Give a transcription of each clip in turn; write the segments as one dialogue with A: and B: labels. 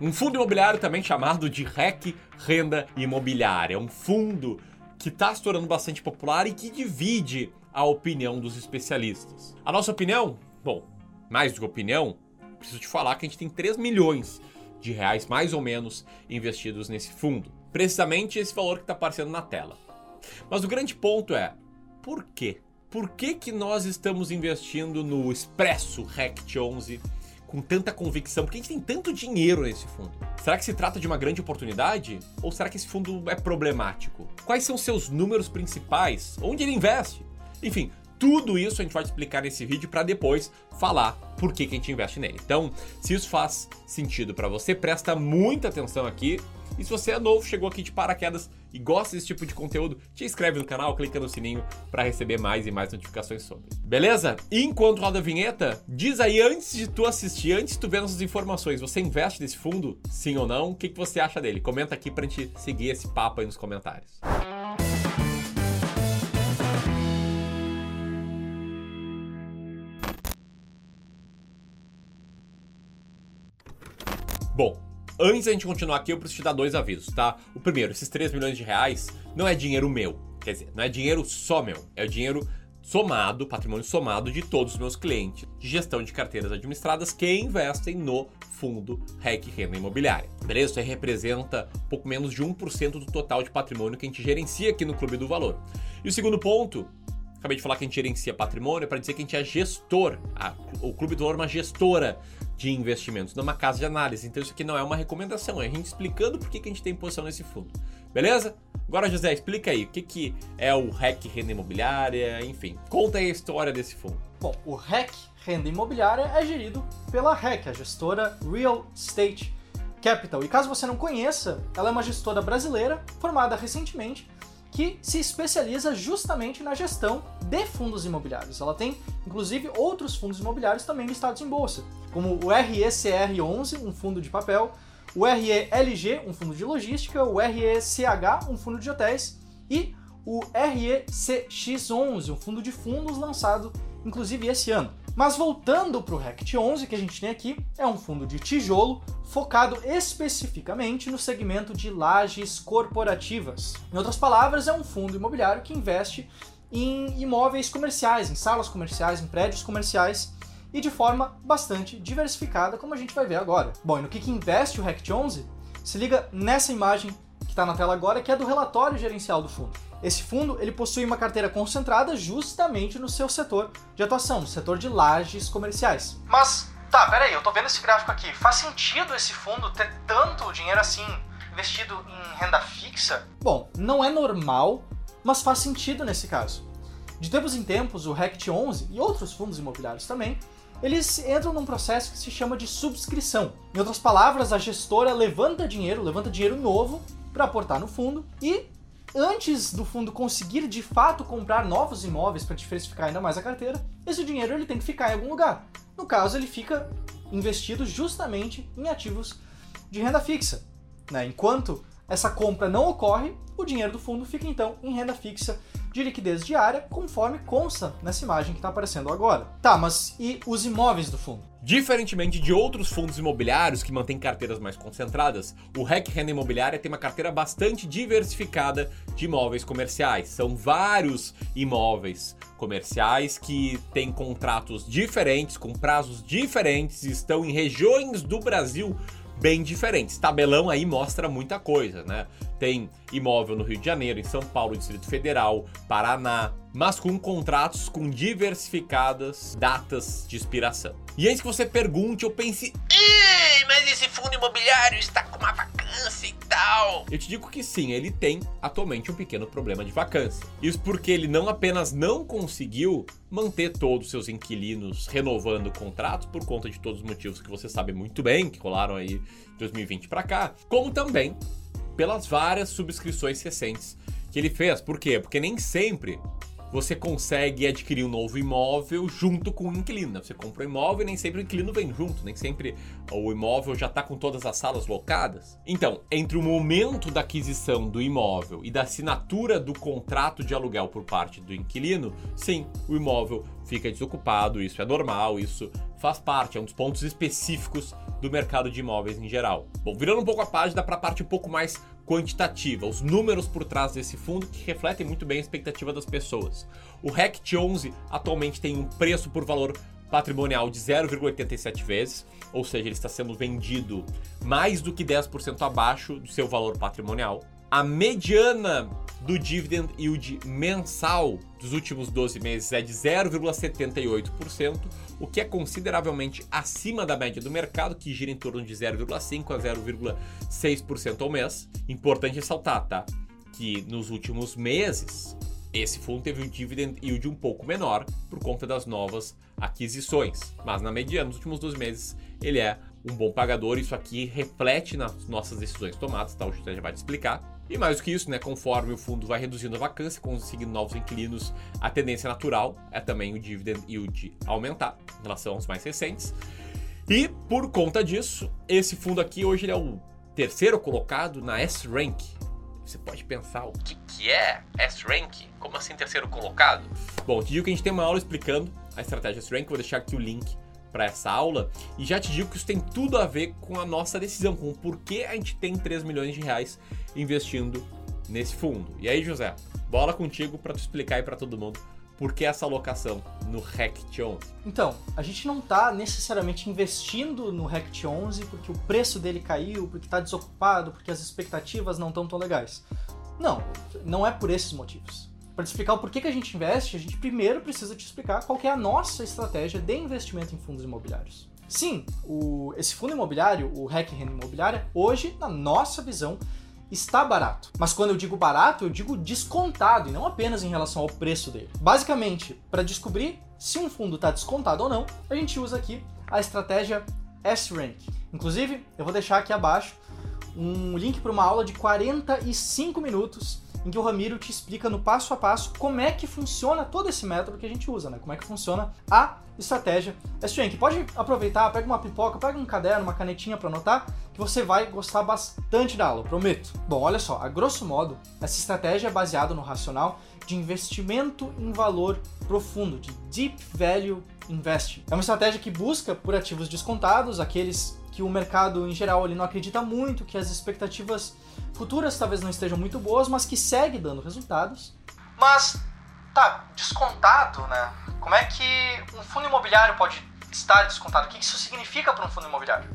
A: Um fundo imobiliário também chamado de REC Renda Imobiliária. É um fundo que está se tornando bastante popular e que divide a opinião dos especialistas. A nossa opinião? Bom, mais do que opinião, preciso te falar que a gente tem 3 milhões de reais, mais ou menos, investidos nesse fundo. Precisamente esse valor que está aparecendo na tela. Mas o grande ponto é, por quê? Por que, que nós estamos investindo no Expresso Rect 11 com tanta convicção? Por que a gente tem tanto dinheiro nesse fundo? Será que se trata de uma grande oportunidade? Ou será que esse fundo é problemático? Quais são seus números principais? Onde ele investe? Enfim, tudo isso a gente vai explicar nesse vídeo para depois falar por que, que a gente investe nele. Então, se isso faz sentido para você, presta muita atenção aqui. E se você é novo, chegou aqui de paraquedas e gosta desse tipo de conteúdo, te inscreve no canal, clica no sininho para receber mais e mais notificações sobre. Beleza? E enquanto roda a vinheta, diz aí antes de tu assistir, antes de tu ver nossas informações, você investe nesse fundo? Sim ou não? O que, que você acha dele? Comenta aqui pra gente seguir esse papo aí nos comentários. Bom, antes da gente continuar aqui, eu preciso te dar dois avisos, tá? O primeiro, esses 3 milhões de reais não é dinheiro meu. Quer dizer, não é dinheiro só meu. É o dinheiro somado, patrimônio somado de todos os meus clientes de gestão de carteiras administradas que investem no fundo REC Renda Imobiliária. Beleza? Isso aí representa pouco menos de 1% do total de patrimônio que a gente gerencia aqui no Clube do Valor. E o segundo ponto Acabei de falar que a gente gerencia patrimônio, é para dizer que a gente é gestor. A, o Clube do Ouro é uma gestora de investimentos, não é uma casa de análise. Então isso aqui não é uma recomendação, é a gente explicando por que a gente tem posição nesse fundo. Beleza? Agora, José, explica aí, o que, que é o REC Renda Imobiliária, enfim. Conta aí a história desse fundo.
B: Bom, o REC Renda Imobiliária é gerido pela REC, a gestora Real Estate Capital. E caso você não conheça, ela é uma gestora brasileira formada recentemente que se especializa justamente na gestão de fundos imobiliários. Ela tem, inclusive, outros fundos imobiliários também listados em bolsa, como o RECR11, um fundo de papel, o RELG, um fundo de logística, o RECH, um fundo de hotéis, e o RECX11, um fundo de fundos lançado, inclusive, esse ano. Mas voltando para o RECT 11 que a gente tem aqui, é um fundo de tijolo focado especificamente no segmento de lajes corporativas. Em outras palavras, é um fundo imobiliário que investe em imóveis comerciais, em salas comerciais, em prédios comerciais e de forma bastante diversificada, como a gente vai ver agora. Bom, e no que, que investe o RECT 11? Se liga nessa imagem que está na tela agora, que é do relatório gerencial do fundo. Esse fundo ele possui uma carteira concentrada justamente no seu setor de atuação, no setor de lajes comerciais. Mas, tá, peraí, eu tô vendo esse gráfico aqui. Faz sentido esse fundo ter tanto dinheiro assim investido em renda fixa? Bom, não é normal, mas faz sentido nesse caso. De tempos em tempos, o RECT 11 e outros fundos imobiliários também, eles entram num processo que se chama de subscrição. Em outras palavras, a gestora levanta dinheiro, levanta dinheiro novo para aportar no fundo e antes do fundo conseguir de fato comprar novos imóveis para diversificar ainda mais a carteira, esse dinheiro ele tem que ficar em algum lugar. No caso, ele fica investido justamente em ativos de renda fixa. Né? Enquanto essa compra não ocorre, o dinheiro do fundo fica então em renda fixa de liquidez diária, conforme consta nessa imagem que está aparecendo agora. Tá, mas e os imóveis do fundo?
A: Diferentemente de outros fundos imobiliários que mantêm carteiras mais concentradas, o REC Renda Imobiliária tem uma carteira bastante diversificada de imóveis comerciais. São vários imóveis comerciais que têm contratos diferentes, com prazos diferentes, estão em regiões do Brasil bem diferentes. Tabelão aí mostra muita coisa, né? Tem imóvel no Rio de Janeiro, em São Paulo, Distrito Federal, Paraná, mas com contratos com diversificadas datas de expiração. E antes que você pergunte ou pense, mas esse fundo imobiliário está com uma vacância e tal. Eu te digo que sim, ele tem atualmente um pequeno problema de vacância. Isso porque ele não apenas não conseguiu manter todos os seus inquilinos renovando contratos por conta de todos os motivos que você sabe muito bem, que rolaram aí de 2020 para cá, como também pelas várias subscrições recentes que ele fez. Por quê? Porque nem sempre você consegue adquirir um novo imóvel junto com o inquilino. Né? Você compra um imóvel e nem sempre o inquilino vem junto, nem sempre o imóvel já está com todas as salas locadas. Então, entre o momento da aquisição do imóvel e da assinatura do contrato de aluguel por parte do inquilino, sim, o imóvel fica desocupado, isso é normal, isso faz parte, é um dos pontos específicos do mercado de imóveis em geral. Bom, virando um pouco a página para a parte um pouco mais quantitativa, os números por trás desse fundo que refletem muito bem a expectativa das pessoas. O RECT 11 atualmente tem um preço por valor patrimonial de 0,87 vezes, ou seja, ele está sendo vendido mais do que 10% abaixo do seu valor patrimonial. A mediana do dividend yield mensal dos últimos 12 meses é de 0,78%, o que é consideravelmente acima da média do mercado, que gira em torno de 0,5% a 0,6% ao mês. Importante ressaltar, tá? Que nos últimos meses, esse fundo teve um dividend yield um pouco menor por conta das novas aquisições, mas na mediana, nos últimos 12 meses, ele é um bom pagador. Isso aqui reflete nas nossas decisões tomadas, tá? O José já vai te explicar. E mais do que isso, né, conforme o fundo vai reduzindo a vacância, conseguindo novos inquilinos, a tendência natural é também o dividend yield aumentar em relação aos mais recentes. E por conta disso, esse fundo aqui hoje ele é o terceiro colocado na S-Rank. Você pode pensar o que, que é S-Rank? Como assim terceiro colocado? Bom, te digo que a gente tem uma aula explicando a estratégia S-Rank, vou deixar aqui o link para essa aula e já te digo que isso tem tudo a ver com a nossa decisão, com o porquê a gente tem 3 milhões de reais investindo nesse fundo. E aí, José, bola contigo para tu explicar aí para todo mundo por que essa alocação no RECT 11?
B: Então, a gente não está necessariamente investindo no RECT 11 porque o preço dele caiu, porque está desocupado, porque as expectativas não estão tão legais. Não, não é por esses motivos para te explicar o porquê que a gente investe, a gente primeiro precisa te explicar qual é a nossa estratégia de investimento em fundos imobiliários. Sim, o, esse fundo imobiliário, o REC Renda Imobiliária, hoje, na nossa visão, está barato. Mas quando eu digo barato, eu digo descontado e não apenas em relação ao preço dele. Basicamente, para descobrir se um fundo está descontado ou não, a gente usa aqui a estratégia S-Rank. Inclusive, eu vou deixar aqui abaixo um link para uma aula de 45 minutos em que o Ramiro te explica no passo a passo como é que funciona todo esse método que a gente usa, né? Como é que funciona a estratégia S-Rank. Pode aproveitar, pega uma pipoca, pega um caderno, uma canetinha para anotar, que você vai gostar bastante da aula, prometo. Bom, olha só, a grosso modo, essa estratégia é baseada no racional de investimento em valor profundo, de Deep Value Investing. É uma estratégia que busca por ativos descontados, aqueles que o mercado em geral ele não acredita muito, que as expectativas futuras talvez não estejam muito boas, mas que segue dando resultados. Mas tá descontado, né? Como é que um fundo imobiliário pode estar descontado? O que isso significa para um fundo imobiliário?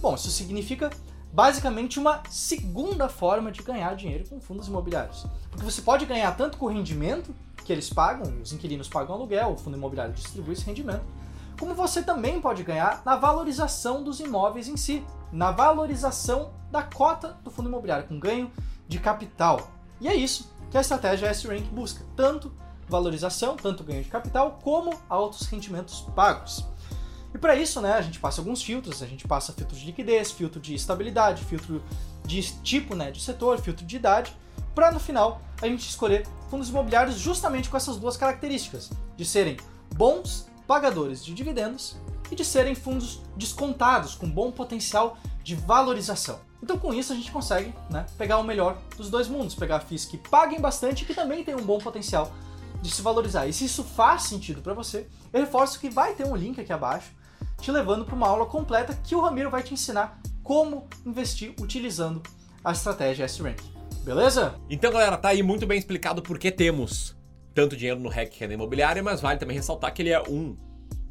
B: Bom, isso significa basicamente uma segunda forma de ganhar dinheiro com fundos imobiliários. Porque você pode ganhar tanto com o rendimento que eles pagam, os inquilinos pagam aluguel, o fundo imobiliário distribui esse rendimento, como você também pode ganhar na valorização dos imóveis em si, na valorização da cota do fundo imobiliário, com ganho de capital. E é isso que a estratégia S-Rank busca, tanto valorização, tanto ganho de capital, como altos rendimentos pagos. E para isso, né, a gente passa alguns filtros, a gente passa filtro de liquidez, filtro de estabilidade, filtro de tipo né, de setor, filtro de idade, para no final a gente escolher fundos imobiliários justamente com essas duas características, de serem bons pagadores de dividendos e de serem fundos descontados, com bom potencial de valorização. Então, com isso, a gente consegue né, pegar o melhor dos dois mundos, pegar FIIs que paguem bastante e que também têm um bom potencial de se valorizar. E se isso faz sentido para você, eu reforço que vai ter um link aqui abaixo te levando para uma aula completa que o Ramiro vai te ensinar como investir utilizando a estratégia S-Rank. Beleza?
A: Então, galera, tá aí muito bem explicado por que temos tanto dinheiro no REC renda imobiliária, mas vale também ressaltar que ele é um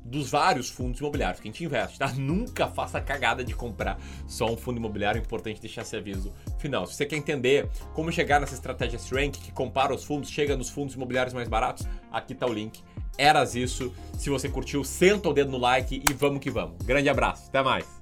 A: dos vários fundos imobiliários que a gente investe, tá? Nunca faça a cagada de comprar só um fundo imobiliário, é importante deixar esse aviso final. Se você quer entender como chegar nessa estratégia S-Rank que compara os fundos, chega nos fundos imobiliários mais baratos, aqui tá o link. Eras isso. Se você curtiu, senta o dedo no like e vamos que vamos. Grande abraço, até mais.